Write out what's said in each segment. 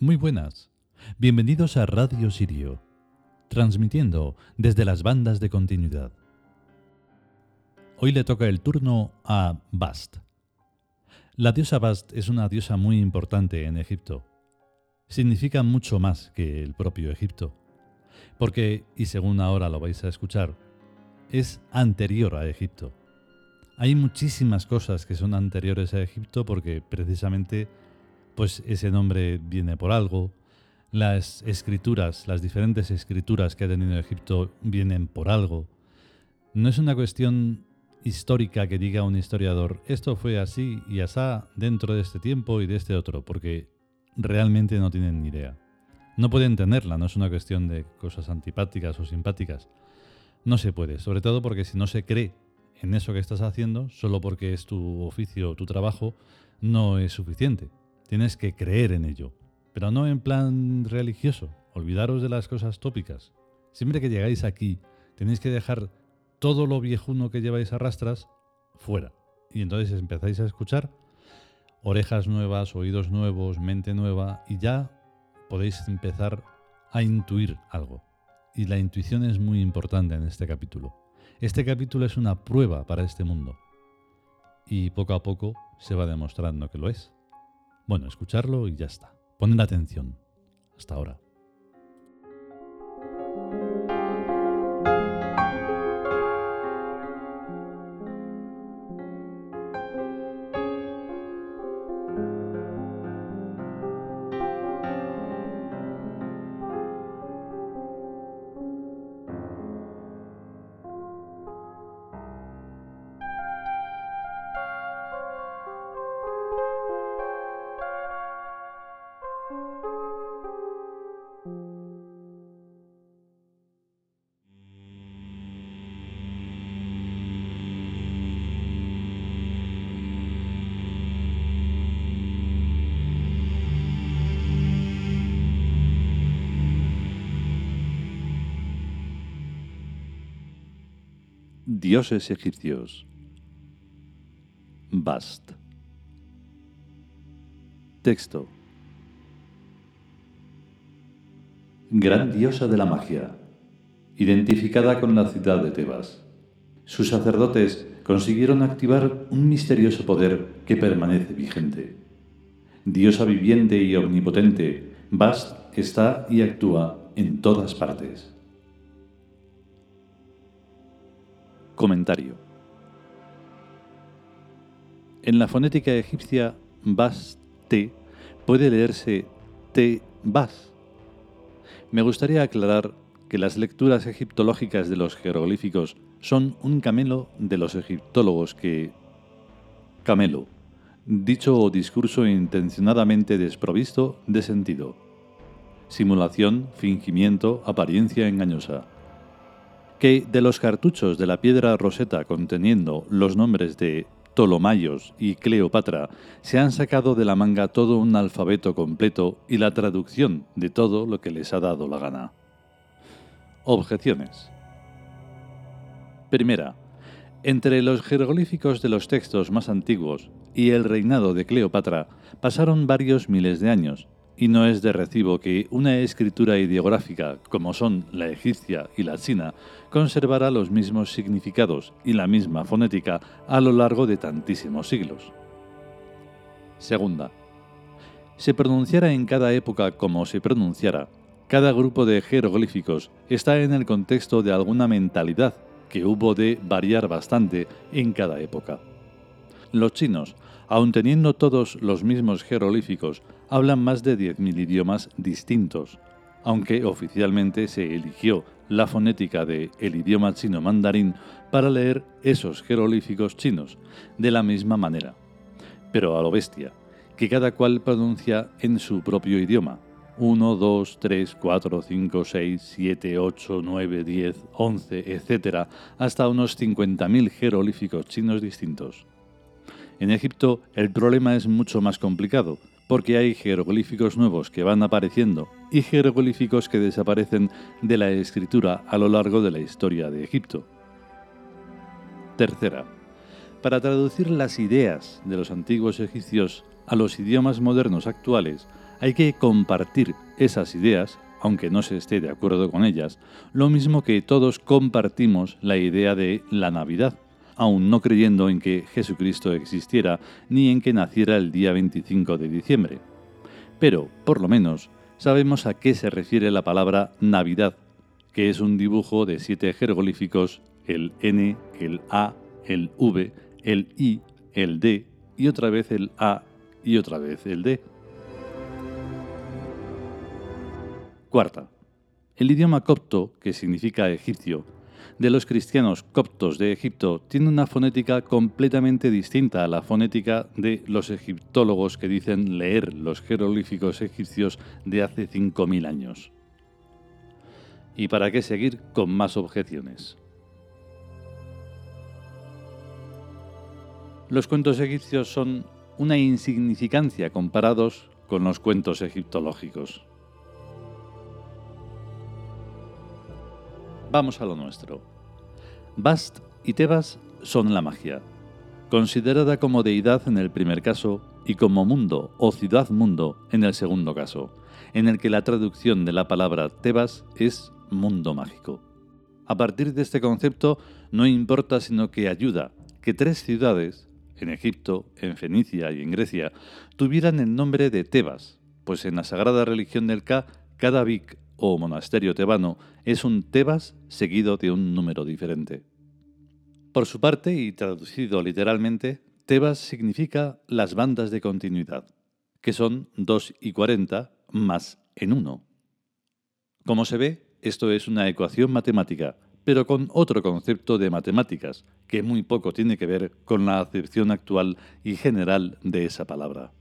Muy buenas. Bienvenidos a Radio Sirio, transmitiendo desde las bandas de continuidad. Hoy le toca el turno a Bast. La diosa Bast es una diosa muy importante en Egipto. Significa mucho más que el propio Egipto, porque, y según ahora lo vais a escuchar, es anterior a Egipto. Hay muchísimas cosas que son anteriores a Egipto porque precisamente pues ese nombre viene por algo. Las escrituras, las diferentes escrituras que ha tenido Egipto vienen por algo. No es una cuestión histórica que diga un historiador, esto fue así y asá dentro de este tiempo y de este otro, porque realmente no tienen ni idea. No pueden tenerla, no es una cuestión de cosas antipáticas o simpáticas. No se puede, sobre todo porque si no se cree en eso que estás haciendo, solo porque es tu oficio o tu trabajo, no es suficiente. Tienes que creer en ello, pero no en plan religioso. Olvidaros de las cosas tópicas. Siempre que llegáis aquí, tenéis que dejar todo lo viejuno que lleváis a rastras fuera. Y entonces empezáis a escuchar orejas nuevas, oídos nuevos, mente nueva, y ya podéis empezar a intuir algo. Y la intuición es muy importante en este capítulo. Este capítulo es una prueba para este mundo. Y poco a poco se va demostrando que lo es. Bueno, escucharlo y ya está. Poned atención. Hasta ahora. Dioses egipcios. Bast. Texto. Gran diosa de la magia, identificada con la ciudad de Tebas. Sus sacerdotes consiguieron activar un misterioso poder que permanece vigente. Diosa viviente y omnipotente, Bast está y actúa en todas partes. Comentario. En la fonética egipcia, bas te puede leerse te bas. Me gustaría aclarar que las lecturas egiptológicas de los jeroglíficos son un camelo de los egiptólogos que... Camelo. Dicho o discurso intencionadamente desprovisto de sentido. Simulación, fingimiento, apariencia engañosa que de los cartuchos de la piedra roseta conteniendo los nombres de Ptolomayos y Cleopatra se han sacado de la manga todo un alfabeto completo y la traducción de todo lo que les ha dado la gana. Objeciones. Primera. Entre los jeroglíficos de los textos más antiguos y el reinado de Cleopatra pasaron varios miles de años, y no es de recibo que una escritura ideográfica como son la egipcia y la china conservara los mismos significados y la misma fonética a lo largo de tantísimos siglos. Segunda, se pronunciara en cada época como se pronunciara, cada grupo de jeroglíficos está en el contexto de alguna mentalidad que hubo de variar bastante en cada época. Los chinos, aun teniendo todos los mismos jeroglíficos, hablan más de 10.000 idiomas distintos, aunque oficialmente se eligió la fonética de el idioma chino mandarín para leer esos jeroglíficos chinos de la misma manera. Pero a lo bestia, que cada cual pronuncia en su propio idioma. 1, 2, 3, 4, 5, 6, 7, 8, 9, 10, 11, etc., hasta unos 50.000 jeroglíficos chinos distintos. En Egipto el problema es mucho más complicado, porque hay jeroglíficos nuevos que van apareciendo y jeroglíficos que desaparecen de la escritura a lo largo de la historia de Egipto. Tercera, para traducir las ideas de los antiguos egipcios a los idiomas modernos actuales, hay que compartir esas ideas, aunque no se esté de acuerdo con ellas, lo mismo que todos compartimos la idea de la Navidad, aún no creyendo en que Jesucristo existiera ni en que naciera el día 25 de diciembre. Pero, por lo menos, sabemos a qué se refiere la palabra Navidad, que es un dibujo de siete jeroglíficos, el N, el A, el V, el I, el D y otra vez el A y otra vez el D. Cuarta. El idioma copto, que significa egipcio, de los cristianos coptos de Egipto tiene una fonética completamente distinta a la fonética de los egiptólogos que dicen leer los jeroglíficos egipcios de hace 5.000 años. ¿Y para qué seguir con más objeciones? Los cuentos egipcios son una insignificancia comparados con los cuentos egiptológicos. Vamos a lo nuestro. Bast y Tebas son la magia, considerada como deidad en el primer caso y como mundo o ciudad-mundo en el segundo caso, en el que la traducción de la palabra Tebas es mundo mágico. A partir de este concepto no importa sino que ayuda que tres ciudades, en Egipto, en Fenicia y en Grecia, tuvieran el nombre de Tebas, pues en la sagrada religión del Ka, cada Vic o monasterio tebano es un Tebas seguido de un número diferente. Por su parte, y traducido literalmente, Tebas significa las bandas de continuidad, que son 2 y 40 más en 1. Como se ve, esto es una ecuación matemática, pero con otro concepto de matemáticas, que muy poco tiene que ver con la acepción actual y general de esa palabra.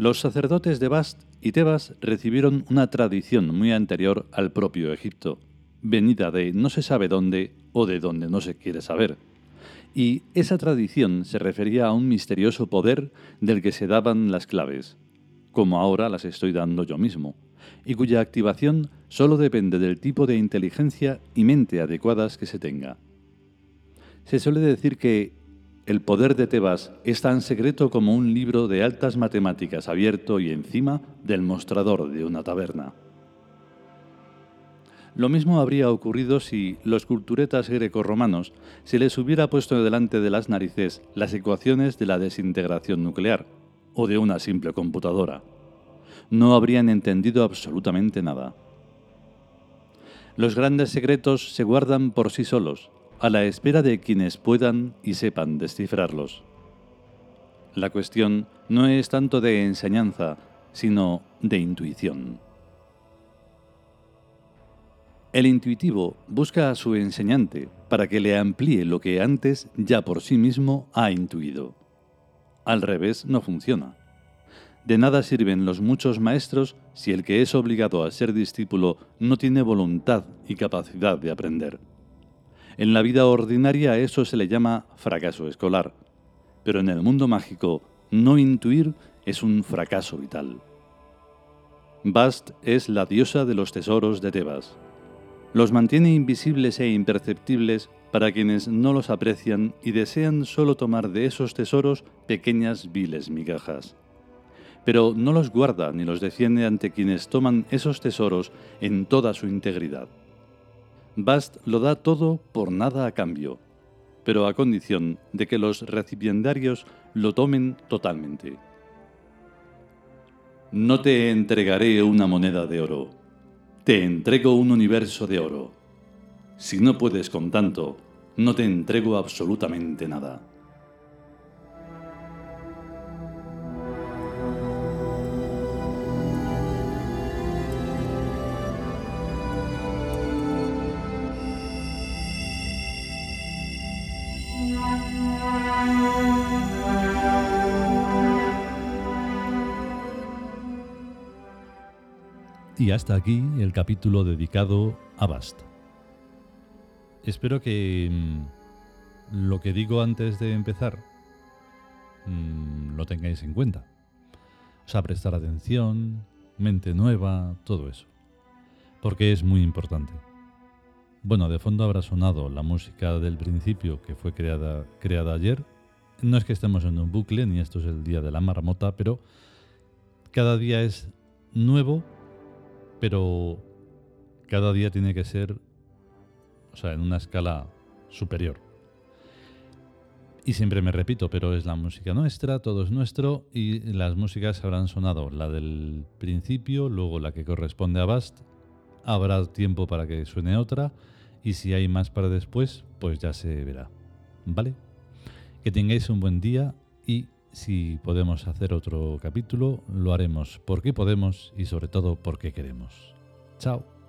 Los sacerdotes de Bast y Tebas recibieron una tradición muy anterior al propio Egipto, venida de no se sabe dónde o de dónde no se quiere saber. Y esa tradición se refería a un misterioso poder del que se daban las claves, como ahora las estoy dando yo mismo, y cuya activación solo depende del tipo de inteligencia y mente adecuadas que se tenga. Se suele decir que el poder de Tebas es tan secreto como un libro de altas matemáticas abierto y encima del mostrador de una taberna. Lo mismo habría ocurrido si los culturetas grecorromanos se les hubiera puesto delante de las narices las ecuaciones de la desintegración nuclear o de una simple computadora. No habrían entendido absolutamente nada. Los grandes secretos se guardan por sí solos, a la espera de quienes puedan y sepan descifrarlos. La cuestión no es tanto de enseñanza, sino de intuición. El intuitivo busca a su enseñante para que le amplíe lo que antes ya por sí mismo ha intuido. Al revés no funciona. De nada sirven los muchos maestros si el que es obligado a ser discípulo no tiene voluntad y capacidad de aprender. En la vida ordinaria eso se le llama fracaso escolar, pero en el mundo mágico no intuir es un fracaso vital. Bast es la diosa de los tesoros de Tebas. Los mantiene invisibles e imperceptibles para quienes no los aprecian y desean solo tomar de esos tesoros pequeñas viles migajas. Pero no los guarda ni los defiende ante quienes toman esos tesoros en toda su integridad. Bast lo da todo por nada a cambio, pero a condición de que los recipiendarios lo tomen totalmente. No te entregaré una moneda de oro, te entrego un universo de oro. Si no puedes con tanto, no te entrego absolutamente nada. Y hasta aquí el capítulo dedicado a Bast. Espero que mm, lo que digo antes de empezar mm, lo tengáis en cuenta. O sea, prestar atención, mente nueva, todo eso. Porque es muy importante. Bueno, de fondo habrá sonado la música del principio que fue creada, creada ayer. No es que estemos en un bucle, ni esto es el día de la marmota, pero cada día es nuevo, pero cada día tiene que ser, o sea, en una escala superior. Y siempre me repito, pero es la música nuestra, todo es nuestro y las músicas habrán sonado la del principio, luego la que corresponde a Bast, habrá tiempo para que suene otra y si hay más para después, pues ya se verá. ¿Vale? Que tengáis un buen día y si podemos hacer otro capítulo, lo haremos porque podemos y sobre todo porque queremos. Chao.